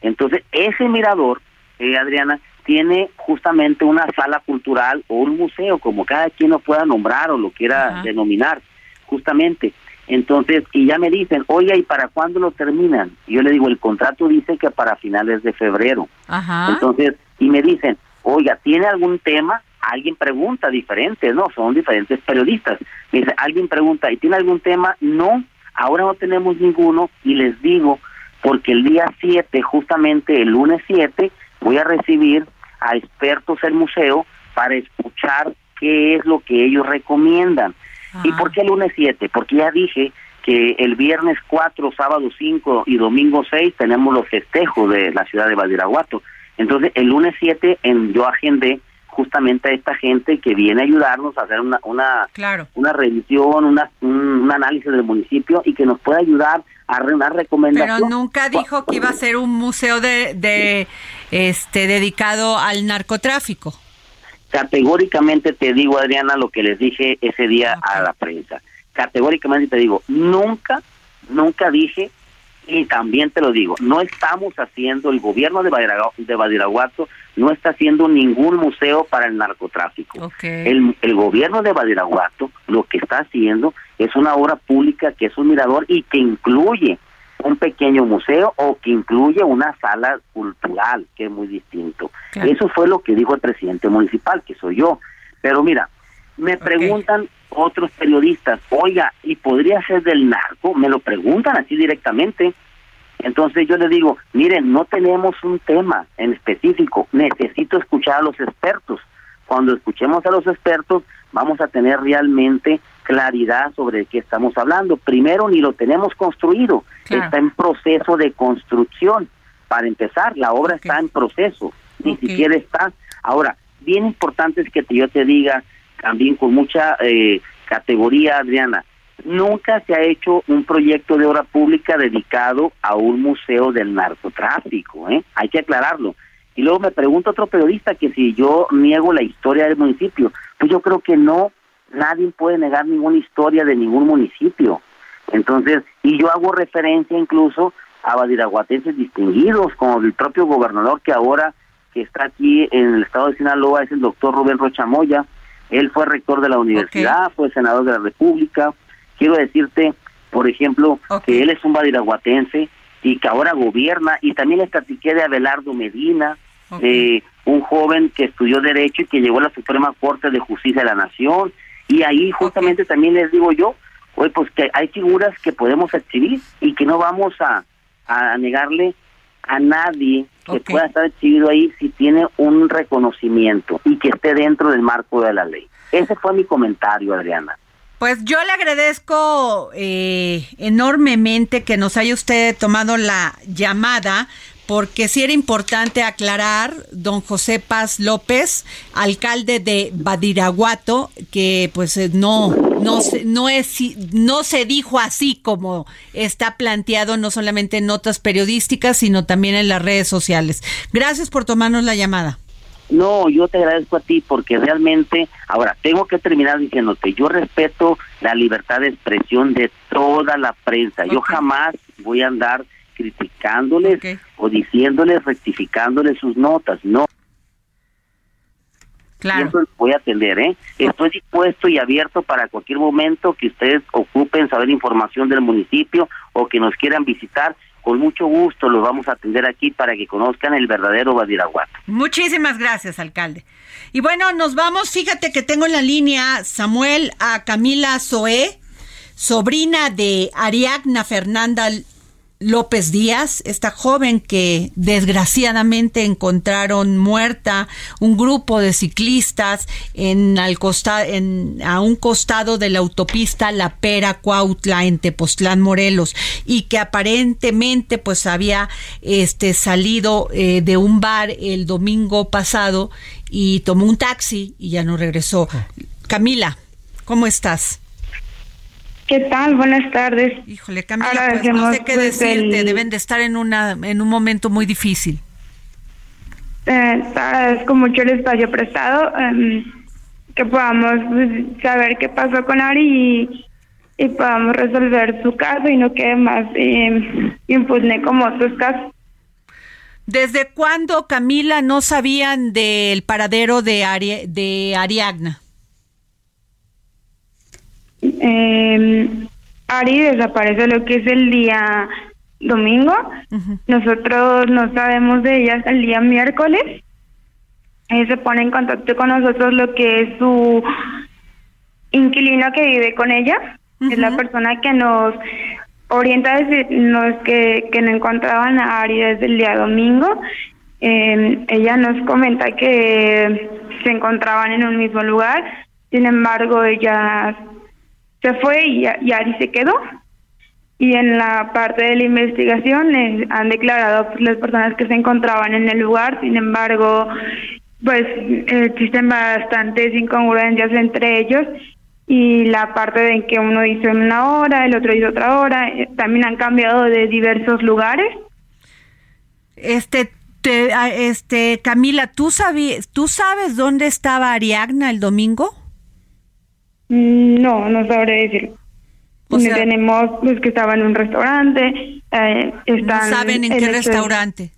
Entonces, ese mirador, eh, Adriana, tiene justamente una sala cultural o un museo, como cada quien lo pueda nombrar o lo quiera denominar, justamente. Entonces, y ya me dicen, oye, ¿y para cuándo lo terminan? Y yo le digo, el contrato dice que para finales de febrero. Entonces, y me dicen, oiga, ¿tiene algún tema? Alguien pregunta, diferente, ¿no? Son diferentes periodistas. Me dice, alguien pregunta, ¿y tiene algún tema? No, ahora no tenemos ninguno y les digo, porque el día 7, justamente el lunes 7, voy a recibir a expertos del museo para escuchar qué es lo que ellos recomiendan. ¿Y por qué el lunes 7? Porque ya dije que el viernes 4, sábado 5 y domingo 6 tenemos los festejos de la ciudad de Badiraguato. Entonces, el lunes 7 en, yo agendé justamente a esta gente que viene a ayudarnos a hacer una una, una revisión, una, un, análisis del municipio y que nos pueda ayudar a una recomendación. Pero nunca dijo que iba a ser un museo de, de este dedicado al narcotráfico. Categóricamente te digo, Adriana, lo que les dije ese día a la prensa. Categóricamente te digo, nunca, nunca dije, y también te lo digo, no estamos haciendo, el gobierno de, Badiraguato no está haciendo ningún museo para el narcotráfico. El, el gobierno de Badiraguato lo que está haciendo es una obra pública que es un mirador y que incluye un pequeño museo o que incluye una sala cultural, que es muy distinto. Eso fue lo que dijo el presidente municipal, que soy yo. Pero mira, me preguntan otros periodistas, oiga, ¿y podría ser del narco? Me lo preguntan así directamente. Entonces yo les digo, miren, no tenemos un tema en específico, necesito escuchar a los expertos. Cuando escuchemos a los expertos, vamos a tener realmente claridad sobre qué estamos hablando. Primero, ni lo tenemos construido, está en proceso de construcción. Para empezar, la obra está en proceso, ni siquiera está. Ahora, bien importante es que yo te diga también con mucha eh, categoría, Adriana, nunca se ha hecho un proyecto de obra pública dedicado a un museo del narcotráfico, ¿eh? hay que aclararlo. Y luego me pregunta otro periodista que si yo niego la historia del municipio, pues yo creo que no, nadie puede negar ninguna historia de ningún municipio. Entonces, y yo hago referencia incluso a badiraguatenses distinguidos, como el propio gobernador que ahora que está aquí en el estado de Sinaloa es el doctor Rubén Rochamoya. Él fue rector de la universidad, fue senador de la República. Quiero decirte, por ejemplo, que él es un badiraguatense y que ahora gobierna. Y también les platiqué de Abelardo Medina, de un joven que estudió Derecho y que llegó a la Suprema Corte de Justicia de la Nación. Y ahí justamente también les digo yo, pues que hay figuras que podemos exhibir y que no vamos a, a negarle a nadie que pueda estar exhibido ahí si tiene un reconocimiento y que esté dentro del marco de la ley. Ese fue mi comentario, Adriana. Pues yo le agradezco eh, enormemente que nos haya usted tomado la llamada porque sí era importante aclarar, don José Paz López, alcalde de Badiraguato, que pues eh, no, no, no, es, no se dijo así como está planteado, no solamente en notas periodísticas, sino también en las redes sociales. Gracias por tomarnos la llamada. No, yo te agradezco a ti porque realmente, ahora, tengo que terminar diciéndote, yo respeto la libertad de expresión de toda la prensa. Yo jamás voy a andar criticándoles o diciéndoles, rectificándoles sus notas, no. Claro. eso voy a atender, ¿eh? Estoy dispuesto y abierto para cualquier momento que ustedes ocupen saber información del municipio o que nos quieran visitar. Con mucho gusto los vamos a atender aquí para que conozcan el verdadero Badiraguato. Muchísimas gracias, alcalde. Y bueno, nos vamos. Fíjate que tengo en la línea, Samuel, a Camila Zoé, sobrina de Ariadna Fernanda López Díaz, esta joven que desgraciadamente encontraron muerta un grupo de ciclistas en, al en a un costado de la autopista La Pera Cuautla en Tepoztlán Morelos y que aparentemente pues había este salido eh, de un bar el domingo pasado y tomó un taxi y ya no regresó. Camila, ¿cómo estás? ¿Qué tal? Buenas tardes. Híjole, Camila, pues no sé qué pues, decirte. Deben de estar en una en un momento muy difícil. Eh, agradezco mucho el espacio prestado, em, que podamos pues, saber qué pasó con Ari y, podamos resolver su caso y no quede más eh, impune como otros casos. ¿Desde cuándo, Camila, no sabían del paradero de, de Ariagna? Eh, Ari desaparece lo que es el día domingo. Nosotros no sabemos de ella hasta el día miércoles. Ella se pone en contacto con nosotros lo que es su inquilino que vive con ella. Es la persona que nos orienta a decirnos que, que no encontraban a Ari desde el día domingo. Eh, ella nos comenta que se encontraban en un mismo lugar. Sin embargo, ella se fue y, Ari se quedó. Y en la parte de la investigación han declarado pues, las personas que se encontraban en el lugar, sin embargo, pues existen bastantes incongruencias entre ellos y la parte de que uno hizo en una hora, el otro hizo otra hora, eh, también han cambiado de diversos lugares. Este, ah, este, Camila, ¿tú, ¿tú sabes dónde estaba Ariagna el domingo? Mm, no, no sabré decir. Tenemos los que estaban en un restaurante. Eh, están ¿Saben en, qué restaurante?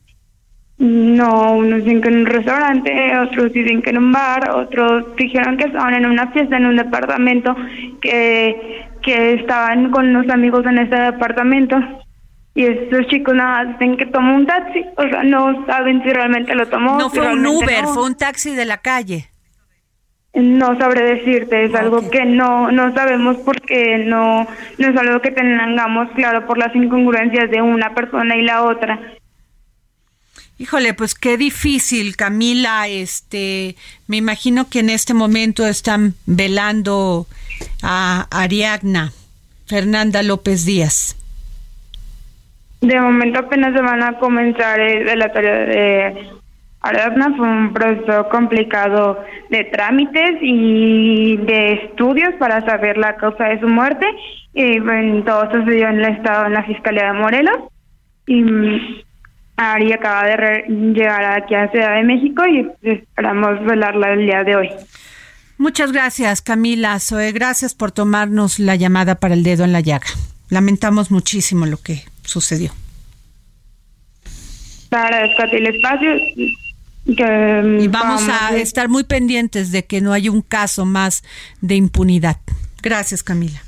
No, unos dicen que en un restaurante, otros dicen que en un bar, otros dijeron que estaban en una fiesta en un departamento, que, que estaban con unos amigos en ese departamento. Y estos chicos nada dicen que tomó un taxi, o sea, no saben si realmente lo tomó. No fue un Uber, fue un taxi de la calle. No sabré decirte, es algo que no no sabemos porque no no es algo que tengamos claro por las incongruencias de una persona y la otra. Híjole, pues qué difícil, Camila. Este, me imagino que en este momento están velando a Ariadna Fernanda López Díaz. De momento apenas se van a comenzar el, la tarea de Ariadna fue un proceso complicado de trámites y de estudios para saber la causa de su muerte. Y bueno, todo sucedió en el estado, en la Fiscalía de Morelos. Y mm, Ari acaba de llegar aquí a Ciudad de México y esperamos velarla el día de hoy. Muchas gracias, Camila Zoe. Gracias por tomarnos la llamada para el dedo en la llaga. Lamentamos muchísimo lo que sucedió. Para a el espacio Mm, y vamos a estar muy pendientes de que no haya un caso más de impunidad. Gracias, Camila.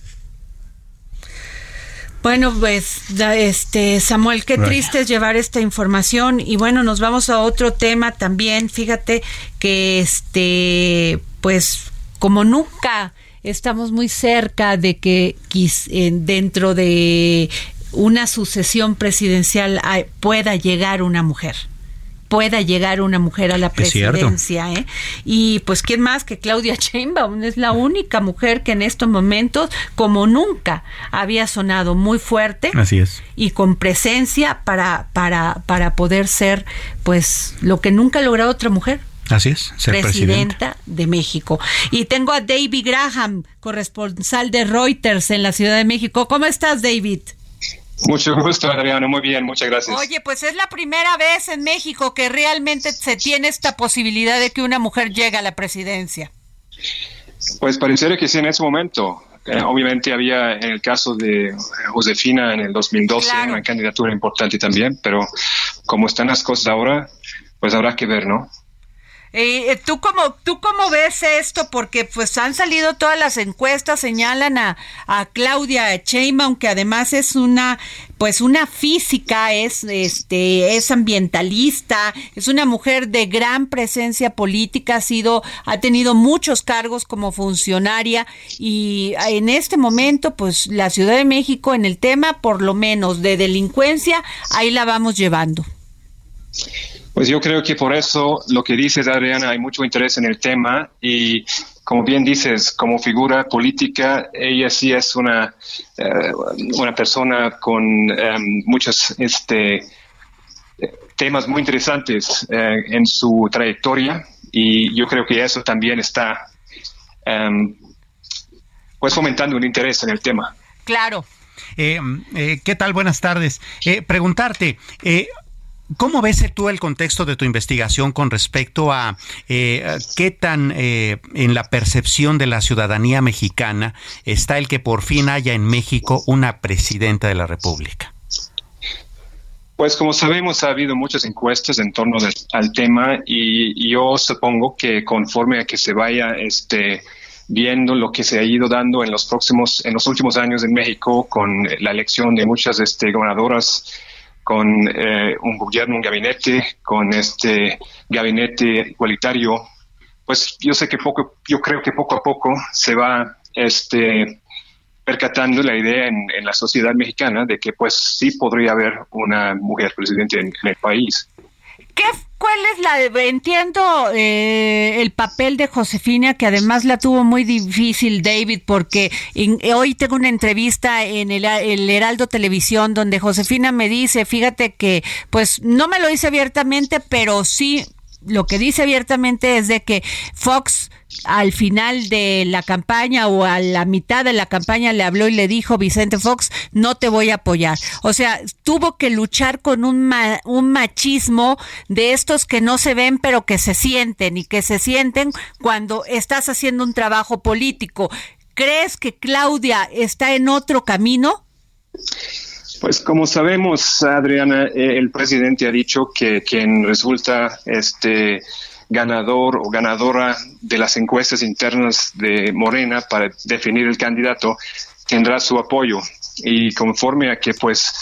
Bueno, pues este Samuel, qué triste es llevar esta información y bueno, nos vamos a otro tema también. Fíjate que este pues como nunca estamos muy cerca de que dentro de una sucesión presidencial pueda llegar una mujer pueda llegar una mujer a la presidencia. ¿eh? Y pues, ¿quién más que Claudia Sheinbaum? Es la única mujer que en estos momentos, como nunca, había sonado muy fuerte. Así es. Y con presencia para, para, para poder ser, pues, lo que nunca ha logrado otra mujer. Así es, ser presidenta de México. Y tengo a David Graham, corresponsal de Reuters en la Ciudad de México. ¿Cómo estás, David? Mucho gusto, Adriano. Muy bien, muchas gracias. Oye, pues es la primera vez en México que realmente se tiene esta posibilidad de que una mujer llegue a la presidencia. Pues pareciera que sí en ese momento. Eh, obviamente había en el caso de Josefina en el 2012 una candidatura importante también, pero como están las cosas ahora, pues habrá que ver, ¿no? Eh, ¿tú, cómo, ¿Tú cómo ves esto? Porque pues han salido todas las encuestas, señalan a, a Claudia Sheinbaum, que además es una pues una física, es, este, es ambientalista, es una mujer de gran presencia política, ha sido, ha tenido muchos cargos como funcionaria y en este momento, pues la Ciudad de México en el tema, por lo menos de delincuencia, ahí la vamos llevando. Pues yo creo que por eso lo que dices, Adriana, hay mucho interés en el tema y como bien dices, como figura política, ella sí es una, eh, una persona con em, muchos este, temas muy interesantes eh, en su trayectoria y yo creo que eso también está em, pues fomentando un interés en el tema. Claro. Eh, ¿Qué tal? Buenas tardes. preguntarte, ¿Cómo ves tú el contexto de tu investigación con respecto a eh, qué tan eh, en la percepción de la ciudadanía mexicana está el que por fin haya en México una presidenta de la República? Pues como sabemos, ha habido muchas encuestas en torno al tema y, yo supongo que conforme a que se vaya este, viendo lo que se ha ido dando en los próximos, en los últimos años en México con la elección de muchas este, gobernadoras, con eh, un gobierno, un gabinete, con este gabinete igualitario, pues yo sé que poco, yo creo que poco a poco se va este percatando la idea en, la sociedad mexicana de que pues sí podría haber una mujer presidente en, el país. ¿Qué, ¿Cuál es la entiendo eh, el papel de Josefina que además la tuvo muy difícil David porque hoy tengo una entrevista en el, el, Heraldo Televisión donde Josefina me dice fíjate que pues no me lo dice abiertamente pero sí lo que dice abiertamente es de que Fox al final de la campaña o a la mitad de la campaña le habló y le dijo Vicente Fox, no te voy a apoyar. O sea, tuvo que luchar con un, un machismo de estos que no se ven pero que se sienten y que se sienten cuando estás haciendo un trabajo político. ¿Crees que Claudia está en otro camino? Pues como sabemos, Adriana, eh, el presidente ha dicho que quien resulta este ganador o ganadora de las encuestas internas de Morena para definir el candidato tendrá su apoyo y conforme a que pues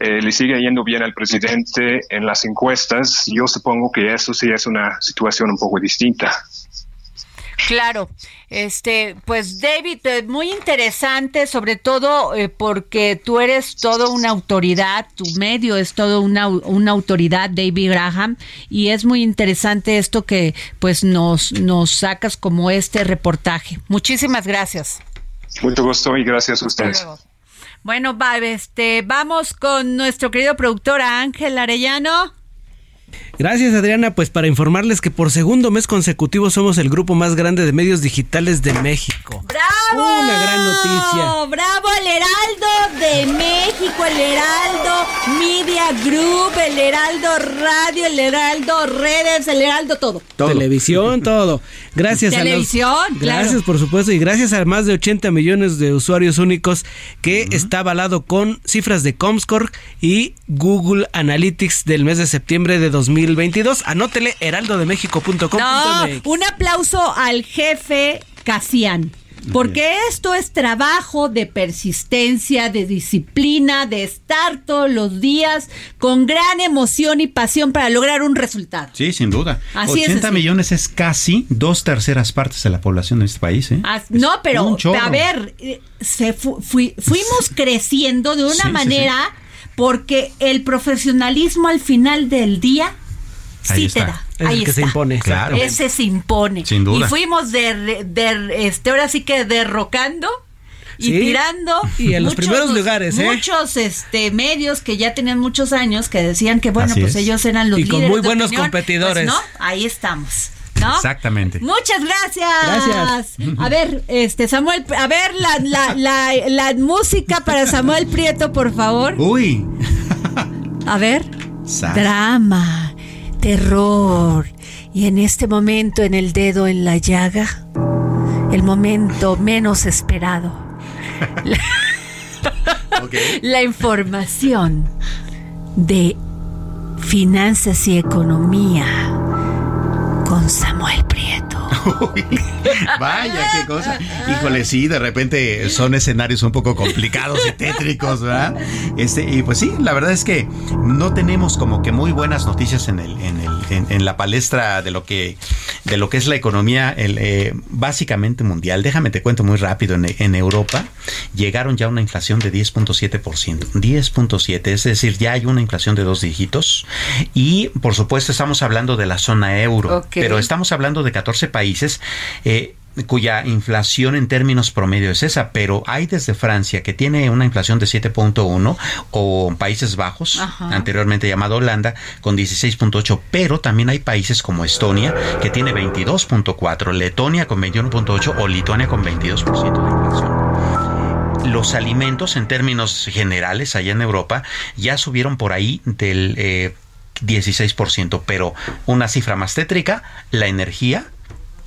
eh, le sigue yendo bien al presidente en las encuestas, yo supongo que eso sí es una situación un poco distinta. Claro, este, pues David, eh, muy interesante, sobre todo eh, porque tú eres todo una autoridad, tu medio es todo una, una autoridad, David Graham, y es muy interesante esto que pues nos, nos sacas como este reportaje. Muchísimas gracias. Mucho gusto y gracias a ustedes. Bueno, va, este, vamos con nuestro querido productor Ángel Arellano. Gracias Adriana, pues para informarles que por segundo mes consecutivo somos el grupo más grande de medios digitales de México. ¡Bravo! Una gran noticia. ¡Bravo el Heraldo de México, el Heraldo Media Group, el Heraldo Radio, el Heraldo Redes, el Heraldo todo. Televisión, todo. Gracias Televisión, a los, Gracias por supuesto y gracias a más de 80 millones de usuarios únicos que está avalado con cifras de Comscore y Google Analytics del mes de septiembre de 2022. Anótele heraldodemexico.com. No, un aplauso al jefe Casian. Porque esto es trabajo de persistencia, de disciplina, de estar todos los días con gran emoción y pasión para lograr un resultado. Sí, sin duda. 80 millones es casi dos terceras partes de la población de este país. ¿eh? no, pero a ver, eh, se fuimos creciendo de una manera porque el profesionalismo al final del día sí te da. Ahí que se impone. Claro. Ese se impone. Sin duda. Y fuimos de, de, este, ahora sí que derrocando y tirando y en los primeros lugares ¿eh? muchos este medios que ya tenían muchos años que decían que bueno pues ellos eran los y líderes con muy buenos competidores pues, no ahí estamos ¿No? Exactamente. Muchas gracias. Gracias. A ver, este Samuel, a ver la, la, la, la música para Samuel Prieto, por favor. Uy. A ver. Drama terror. Y en este momento, en el dedo en la llaga, el momento menos esperado. la, información de finanzas y economía con Samuel. Vaya, qué cosa. Híjole, sí, de repente son escenarios un poco complicados y tétricos, ¿verdad? Este, y pues sí, la verdad es que no tenemos como que muy buenas noticias en el, en el, en, la palestra de lo que, de lo que es la economía, el, eh, básicamente mundial. Déjame te cuento muy rápido. En, en Europa llegaron ya a una inflación de 10.7%. 10.7, es decir, ya hay una inflación de dos dígitos. Y por supuesto estamos hablando de la zona euro, pero estamos hablando de 14 países eh, cuya inflación en términos promedio es esa, pero hay desde Francia que tiene una inflación de 7.1 o Países Bajos, anteriormente llamado Holanda, con 16.8, pero también hay países como Estonia que tiene 22.4, Letonia con 21.8 o Lituania con 22% de inflación. Los alimentos en términos generales allá en Europa ya subieron por ahí del 16%, eh, pero una cifra más tétrica, la energía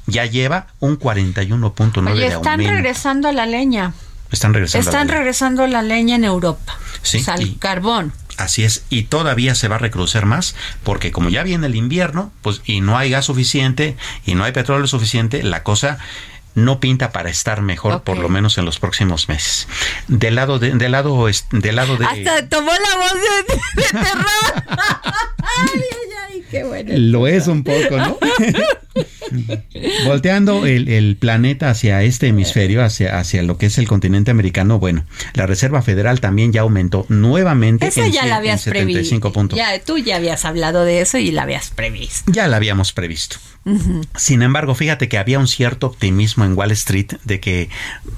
ya lleva un 41.9 de están regresando a la leña. Están regresando. Están regresando a la leña en Europa. Sí. O sea, el carbón. Así es, y todavía se va a recrucer más, porque como ya viene el invierno, pues y no hay gas suficiente y no hay petróleo suficiente, la cosa no pinta para estar mejor, por lo menos en los próximos meses. Del lado de, del lado, del lado de. Hasta tomó la voz de, terror. ay, ay, ay, qué bueno. Lo es un poco, ¿no? Volteando el, planeta hacia este hemisferio, hacia, hacia lo que es el continente americano, bueno, la Reserva Federal también ya aumentó nuevamente eso ya la habías 75 puntos. Ya, tú ya habías hablado de eso y la habías previsto. Ya la habíamos previsto. Sin embargo, fíjate que había un cierto optimismo en Wall Street de que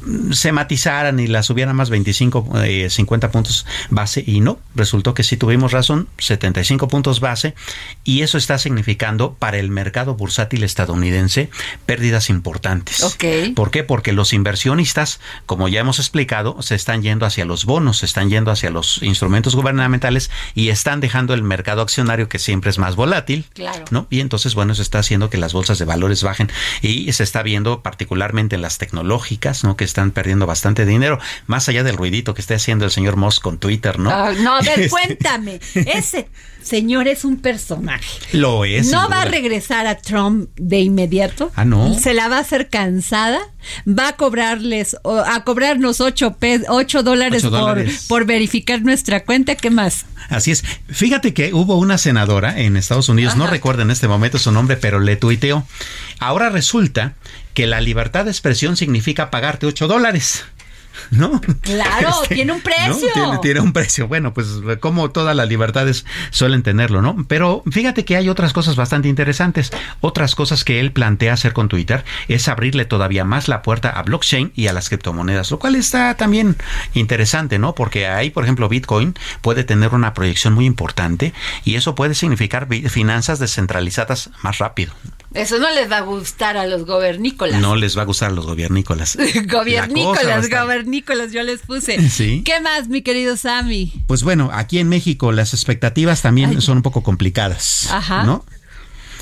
mm, se matizaran y la subieran más 25, 50 eh, puntos base y no, resultó que sí tuvimos razón, 75 puntos base y eso está significando para el mercado bursátil estadounidense pérdidas importantes. ¿Por qué? Porque los inversionistas, como ya hemos explicado, se están yendo hacia los bonos, se están yendo hacia los instrumentos gubernamentales y están dejando el mercado accionario que siempre es más volátil, ¿no? Y entonces, bueno, se está haciendo que las bolsas de valores bajen y se está viendo particularmente en las tecnológicas, ¿no? Que están perdiendo bastante dinero, más allá del ruidito que está haciendo el señor Moss con Twitter, ¿no? Ah, no, a ver, cuéntame. Ese señor es un personaje. Lo es. ¿No va a regresar a Trump de inmediato? Ah, no. ¿Se la va a hacer cansada? ¿Va a cobrarles, a cobrarnos 8, dólares, Por, por verificar nuestra cuenta? ¿Qué más? Así es. Fíjate que hubo una senadora en Estados Unidos, no recuerdo en este momento su nombre, pero le tuiteó. Ahora resulta que la libertad de expresión significa pagarte 8 dólares. ¿no? Claro, este, tiene un precio. Tiene, un precio. Bueno, pues como todas las libertades suelen tenerlo, ¿no? Pero fíjate que hay otras cosas bastante interesantes. Otras cosas que él plantea hacer con Twitter es abrirle todavía más la puerta a blockchain y a las criptomonedas, lo cual está también interesante, ¿no? Porque ahí, por ejemplo, Bitcoin puede tener una proyección muy importante y eso puede significar finanzas descentralizadas más rápido. Eso no les va a gustar a los gobernícolas. No les va a gustar a los gobernícolas. gobernícolas, gobernícolas, yo les puse. ¿Sí? ¿Qué más, mi querido Sammy? Pues bueno, aquí en México las expectativas también son un poco complicadas. Ajá. ¿No?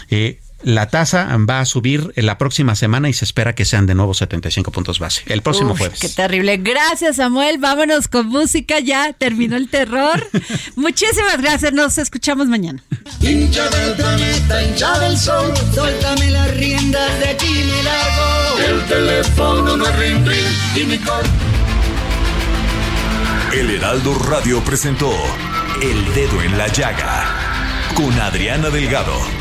Eh, la tasa va a subir en la próxima semana y se espera que sean de nuevo 75 puntos base. El próximo jueves. Qué terrible. Gracias, Samuel. Vámonos con música. Ya terminó el terror. Muchísimas gracias. Nos escuchamos mañana. Hincha del planeta, hincha del sol. Suéltame las riendas de aquí me largo. El teléfono no ring, ring y mi cor. El Heraldo Radio presentó El Dedo en la Llaga con Adriana Delgado.